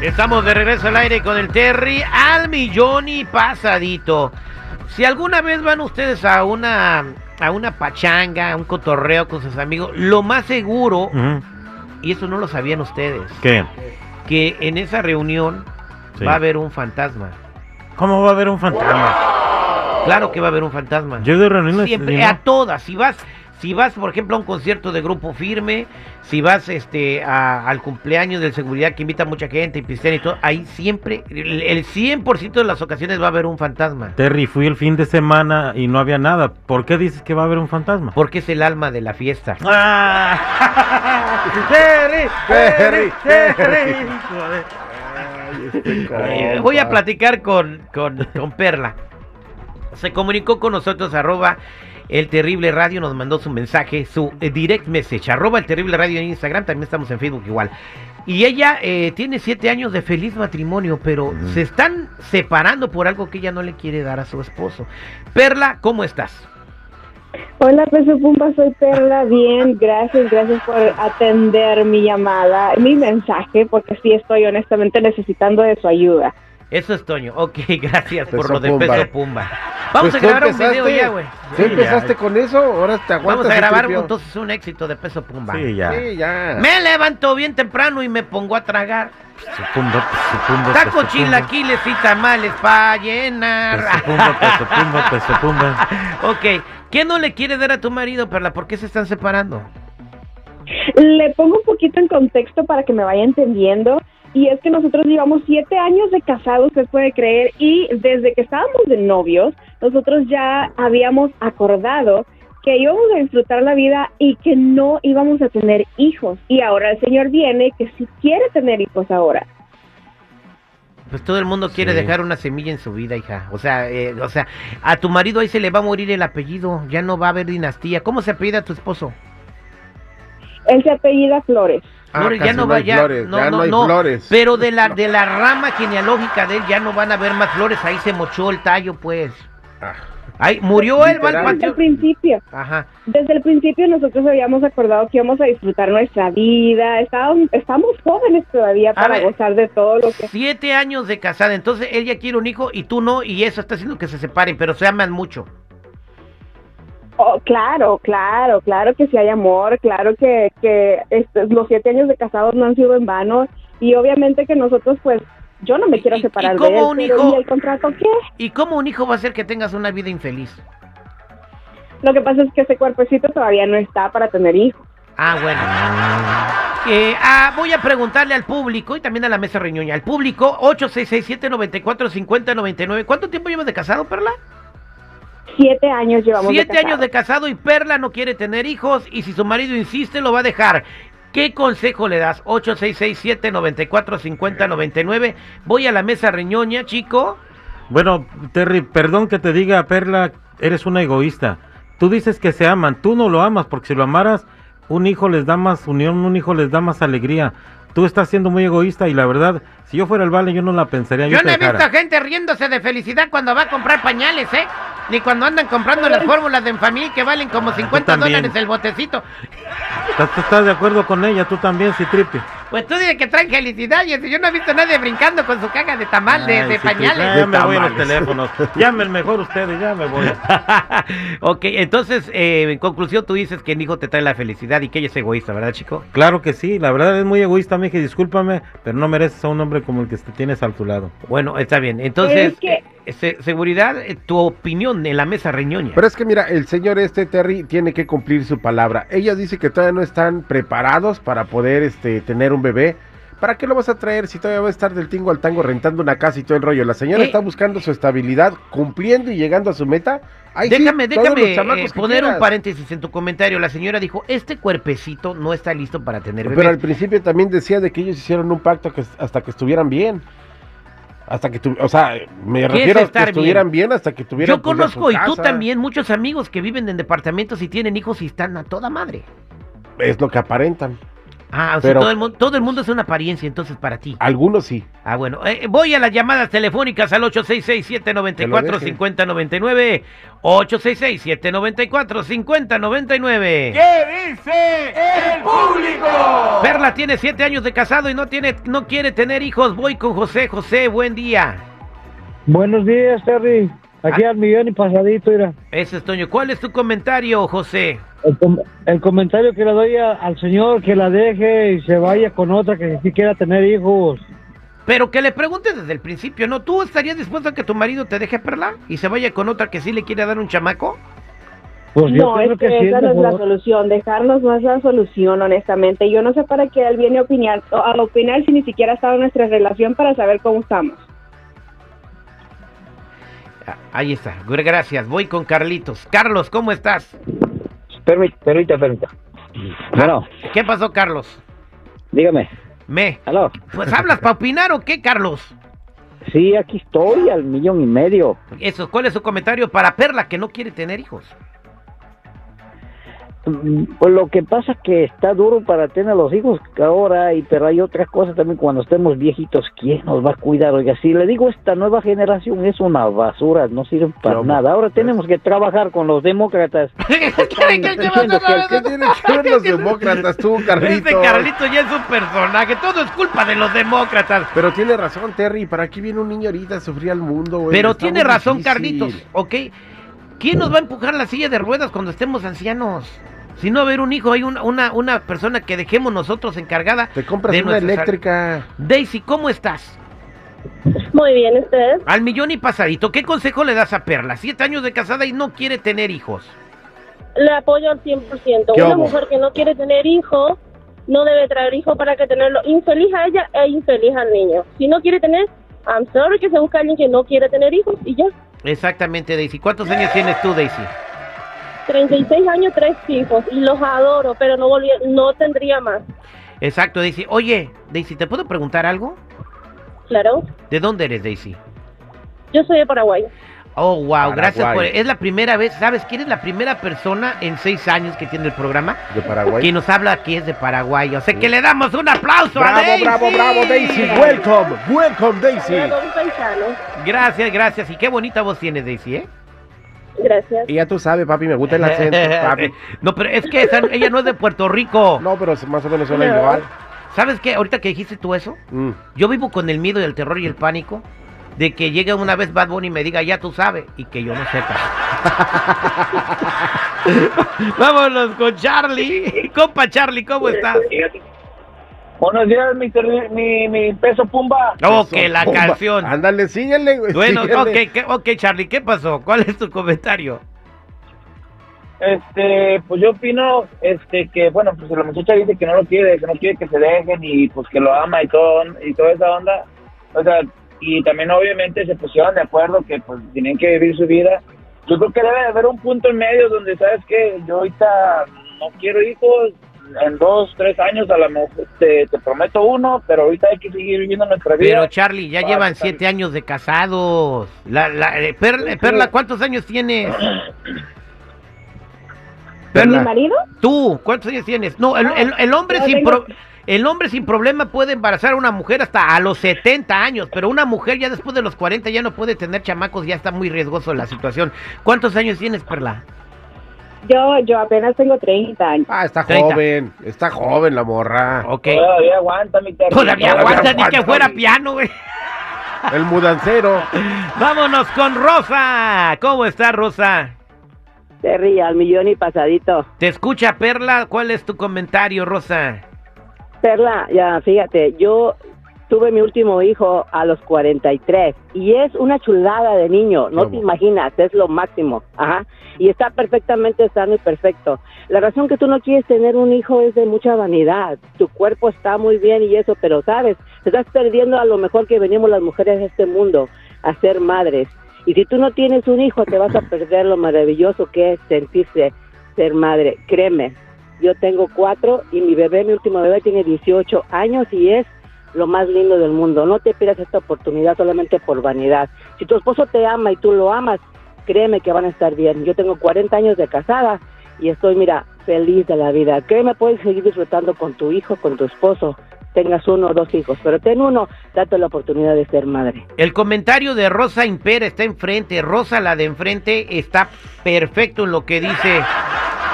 Estamos de regreso al aire con el Terry al millón y pasadito. Si alguna vez van ustedes a una a una pachanga, a un cotorreo con sus amigos, lo más seguro, y eso no lo sabían ustedes, ¿Qué? que en esa reunión Sí. va a haber un fantasma. ¿Cómo va a haber un fantasma? Claro que va a haber un fantasma. Yo de reuniones. Siempre, a todas. Si vas, si vas, por ejemplo, a un concierto de grupo firme, si vas este a- al cumpleaños del seguridad que invita a mucha gente y pistean y todo, ahí siempre, el, el 100% de las ocasiones va a haber un fantasma. Terry, fui el fin de semana y no había nada. ¿Por qué dices que va a haber un fantasma? Porque es el alma de la fiesta. ¡Ah! ¡Terry! ¡Terry! ¡Terry! Eh, voy a platicar con, con, con Perla. Se comunicó con nosotros, arroba el terrible radio, nos mandó su mensaje, su eh, direct message, arroba el terrible radio en Instagram, también estamos en Facebook igual. Y ella eh, tiene siete años de feliz matrimonio, pero se están separando por algo que ella no le quiere dar a su esposo. Perla, ¿cómo estás? Hola, Peso Pumba, soy Perla. Bien, gracias, gracias por atender mi llamada, mi mensaje, porque sí estoy honestamente necesitando de su ayuda. Eso es Toño. Ok, gracias por lo de Pumba. peso pumba. Vamos Pues a grabar un video ya, güey. ¿Tú Sí, empezaste ya. con eso? Ahora te aguantas. Vamos a grabar entonces un éxito de peso pumba. Sí, ya. Sí, ya. Me levanto bien temprano y me pongo a tragar supumba, tacos, pesopumba. chilaquiles y tamales para llenar. Pesopumba, pesopumba, ok, ¿qué no le quiere dar a tu marido, Perla? ¿Por qué se están separando? Le pongo un poquito en contexto para que me vaya entendiendo. Y es que nosotros llevamos siete años de casados, usted puede creer, y desde que estábamos de novios, nosotros ya habíamos acordado que íbamos a disfrutar la vida y que no íbamos a tener hijos. Y ahora el señor viene que sí quiere tener hijos ahora. Pues todo el mundo quiere Sí. dejar una semilla en su vida, hija. O sea, eh, o sea, a tu marido ahí se le va a morir el apellido. Ya no va a haber dinastía. ¿Cómo se apellida tu esposo? Él se apellida Flores. Ah, Flores, ya no no va ya. flores, ya no hay flores. Pero de la de la rama genealógica de él ya no van a haber más flores. Ahí se mochó el tallo, pues. Ah, Ahí murió él. Desde el principio. Ajá. Desde el principio nosotros habíamos acordado que íbamos a disfrutar nuestra vida, estábamos, estamos jóvenes todavía para ver. gozar de todo lo que... Siete años de casada, entonces él ya quiere un hijo y tú no, y eso está haciendo que se separen, pero se aman mucho. Oh, claro, claro, claro que sí hay amor, claro que, que este, los siete años de casados no han sido en vano y obviamente que nosotros pues, yo no me quiero ¿Y- y separar cómo de él, un pero hijo? ¿y el contrato qué? ¿Y cómo un hijo va a hacer que tengas una vida infeliz? Lo que pasa es que ese cuerpecito todavía no está para tener hijos. Ah, bueno. Eh, ah, voy a preguntarle al público y también a la mesa reñoña. Al público, 8667-945099. ¿Cuánto tiempo llevas de casado, Perla? Siete años llevamos Siete de años de casado y Perla no quiere tener hijos y si su marido insiste lo va a dejar. ¿Qué consejo le das? 8667-945099. Voy a la mesa reñoña, chico. Bueno, Terry, perdón que te diga, Perla, eres una egoísta. Tú dices que se aman, tú no lo amas, porque si lo amaras, un hijo les da más unión, un hijo les da más alegría. Tú estás siendo muy egoísta y la verdad, si yo fuera el vale, yo no la pensaría. Yo no he visto gente riéndose de felicidad cuando va a comprar pañales, ¿eh? Ni cuando andan comprando las fórmulas de Enfamil que valen como 50 también. dólares el botecito. ¿Estás, tú estás de acuerdo con ella? Tú también, Citripe. Pues tú dices que traen felicidad y yo no he visto a nadie brincando con su caja de tamal, de, Ay, de Citripe, pañales. Ya me voy a los teléfonos. Llamen mejor ustedes, ya me voy. ok, entonces, eh, en conclusión, tú dices que el hijo te trae la felicidad y que ella es egoísta, ¿verdad, chico? Claro que sí, la verdad es muy egoísta, mija, y discúlpame, pero no mereces a un hombre como el que te tienes a tu lado. Bueno, está bien. Entonces, Es que- seguridad, eh, tu opinión en la mesa reñoña. Pero es que mira, el señor este Terry tiene que cumplir su palabra. Ella dice que todavía no están preparados para poder este tener un bebé, ¿Para qué lo vas a traer si todavía va a estar del tingo al tango rentando una casa y todo el rollo? La señora Eh. está buscando su estabilidad, cumpliendo y llegando a su meta. Déjame, déjame eh, poner un paréntesis en tu comentario. La señora dijo, este cuerpecito no está listo para tener bebés. Pero al principio también decía de que ellos hicieron un pacto que hasta que estuvieran bien. Hasta que, tu- o sea, me refiero a que estuvieran bien, hasta que tuvieran Yo pues, conozco, y tú también, muchos amigos que viven en departamentos y tienen hijos y están a toda madre. Es lo que aparentan. Ah, o sea, todo, el, mu- todo el mundo es una apariencia entonces para ti. Algunos sí. Ah, bueno. Eh, voy a las llamadas telefónicas al 866-794-5099. 866-794-5099. ¿Qué dice el público? Perla tiene siete años de casado y no, tiene, no quiere tener hijos. Voy con José. José, buen día. Buenos días, Terry. Aquí al millón y pasadito, mira. Ese es Toño. ¿Cuál es tu comentario, José? El, com- el comentario que le doy a- al señor que la deje y se vaya con otra que sí quiera tener hijos. Pero que le preguntes desde el principio, ¿no? ¿Tú estarías dispuesto a que tu marido te deje Perla y se vaya con otra que sí le quiere dar un chamaco? Pues yo No, es que esa no es la solución. Dejarnos no es la solución, honestamente. Yo no sé para qué él viene a opinar, a opinar si ni siquiera ha estado en nuestra relación para saber cómo estamos. Ah, Ahí está. Gracias. Voy con Carlitos. Carlos, ¿cómo estás? Permita, permita, permita. Bueno, ¿Qué pasó, Carlos? dígame. Me. ¿Aló? Pues hablas para opinar o qué, Carlos? Sí, aquí estoy al millón y medio. Eso, ¿cuál es su comentario para Perla que no quiere tener hijos? Mm, Pues lo que pasa es que está duro para tener los hijos ahora, y pero hay otras cosas también cuando estemos viejitos, ¿quién nos va a cuidar? Oiga, si le digo, esta nueva generación es una basura, no sirven para nada. Ahora tenemos que trabajar con los demócratas. ¿Quieren que diciendo que el ¿Qué tienen que ver los demócratas tú, Carlitos? Este Carlito ya es un personaje. Todo es culpa de los demócratas. Pero tiene razón, Terry. ¿Para qué viene un niño ahorita a sufrir al mundo, güey? Pero Está tiene razón, difícil. Carlitos, ¿ok? ¿Quién nos va a empujar la silla de ruedas cuando estemos ancianos? Si no haber un hijo, hay una, una, una persona que dejemos nosotros encargada. Te compras de una eléctrica. Daisy, ¿cómo estás? Muy bien, ¿ustedes? Al millón y pasadito, ¿qué consejo le das a Perla? Siete años de casada y no quiere tener hijos. Le apoyo al 100%. ¿Qué Una hubo? mujer que no quiere tener hijos no debe traer hijos para que tenerlo infeliz a ella e infeliz al niño. Si no quiere tener, I'm sorry que se busque alguien que no quiere tener hijos y ya. Exactamente, Daisy. ¿Cuántos años tienes tú, Daisy? 36 años, tres hijos y los adoro, pero no volví, no tendría más. Exacto, Daisy. Oye, Daisy, ¿te puedo preguntar algo? Claro, ¿De dónde eres, Daisy? yo soy de Paraguay. Oh, wow, gracias por... Es la primera vez, ¿sabes quién es la primera persona en seis años que tiene el programa? De Paraguay. Que nos habla que es de Paraguay. O sea, que le damos un aplauso a Bravo, Daisy. bravo, bravo, Daisy. Welcome, welcome, Daisy. Gracias, gracias. Y qué bonita voz tienes, Daisy, ¿eh? Gracias. Y ya tú sabes, papi, me gusta el acento, papi. no, pero es que esa- ella no es de Puerto Rico. No, pero más o menos suena No. igual. ¿Sabes qué? Ahorita que dijiste tú eso, Mm. yo vivo con el miedo y el terror y el pánico de que llegue una vez Bad Bunny y me diga, ya tú sabes, y que yo no sepa. Vámonos con Charlie. Compa Charlie, ¿cómo estás? Buenos días, mi, mi, mi peso pumba. Ok, la Bomba. canción. Ándale, síguele, güey. Bueno, síguele. ok, ¿qué- ok, Charlie, ¿qué pasó? ¿Cuál es tu comentario? Este, pues yo opino, este, que bueno, pues la muchacha dice que no lo quiere, que no quiere que se dejen y pues que lo ama y todo, y toda esa onda. O sea, y también obviamente se pusieron de acuerdo que pues tienen que vivir su vida. Yo creo que debe de haber un punto en medio donde, ¿sabes que Yo ahorita no quiero hijos, en dos, tres años a lo mejor te, te prometo uno, pero ahorita hay que seguir viviendo nuestra vida. Pero Charlie, ya Ah, llevan siete años de casados. La, la, eh, Perla, Perla, ¿cuántos años tienes? ¿Mi Perla, marido? tú, ¿cuántos años tienes? No, el, el- el hombre sin tengo- pro- el hombre sin problema puede embarazar a una mujer hasta a los 70 años, pero una mujer ya después de los 40 ya no puede tener chamacos, ya está muy riesgoso la situación. ¿Cuántos años tienes, Perla? Yo, yo apenas tengo 30 años. Ah, está 30. joven. Está joven la morra. Ok. Todavía aguanta mi terreno. Todavía Todavía aguanta ni que aguanta. fuera piano, güey. El mudancero. Vámonos con Rosa. ¿Cómo está, Rosa? Terry, al millón y pasadito. Te escucha Perla. ¿Cuál es tu comentario, Rosa? Perla, ya fíjate, yo tuve mi último hijo a los 43 y es una chulada de niño, no te imaginas, es lo máximo, ajá, y está perfectamente sano y perfecto. La razón que tú no quieres tener un hijo es de mucha vanidad, tu cuerpo está muy bien y eso, pero sabes, te estás perdiendo a lo mejor que venimos las mujeres de este mundo a ser madres. Y si tú no tienes un hijo, te vas a perder lo maravilloso que es sentirse ser madre. Créeme, yo tengo cuatro y mi bebé, mi último bebé, tiene 18 años y es lo más lindo del mundo. No te pierdas esta oportunidad solamente por vanidad. Si tu esposo te ama y tú lo amas, créeme que van a estar bien. Yo tengo 40 años de casada y estoy, mira, feliz de la vida. Créeme, puedes seguir disfrutando con tu hijo, con tu esposo. Tengas uno o dos hijos, pero ten uno, date la oportunidad de ser madre. El comentario de Rosa Impera está enfrente. Rosa, la de enfrente, está perfecto en lo que dice.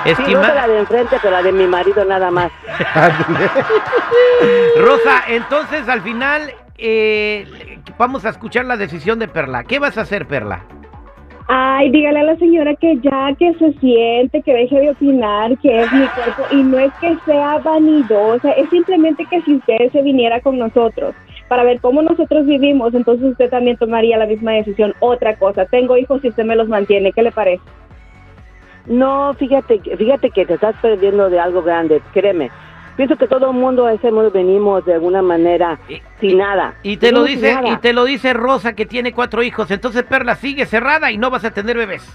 Sí, no la de enfrente, pero la de mi marido nada más. Rosa, entonces al final eh, vamos a escuchar la decisión de Perla. ¿Qué vas a hacer, Perla? Ay, dígale a la señora que ya que se siente, que deje de opinar, que es mi cuerpo, y no es que sea vanidosa, es simplemente que si usted se viniera con nosotros para ver cómo nosotros vivimos, entonces usted también tomaría la misma decisión. Otra cosa, tengo hijos y usted me los mantiene, ¿qué le parece? No, fíjate, fíjate que te estás perdiendo de algo grande, créeme. Pienso que todo el mundo a ese mundo venimos de alguna manera sin nada. Y te lo dice, y te lo dice Rosa que tiene cuatro hijos, entonces Perla sigue cerrada y no vas a tener bebés.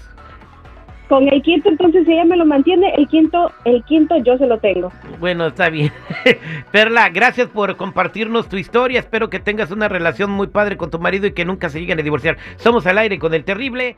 Con el quinto, entonces si ella me lo mantiene, el quinto, el quinto yo se lo tengo. Bueno, está bien. Perla, gracias por compartirnos tu historia. Espero que tengas una relación muy padre con tu marido y que nunca se lleguen a divorciar. Somos al aire con el terrible.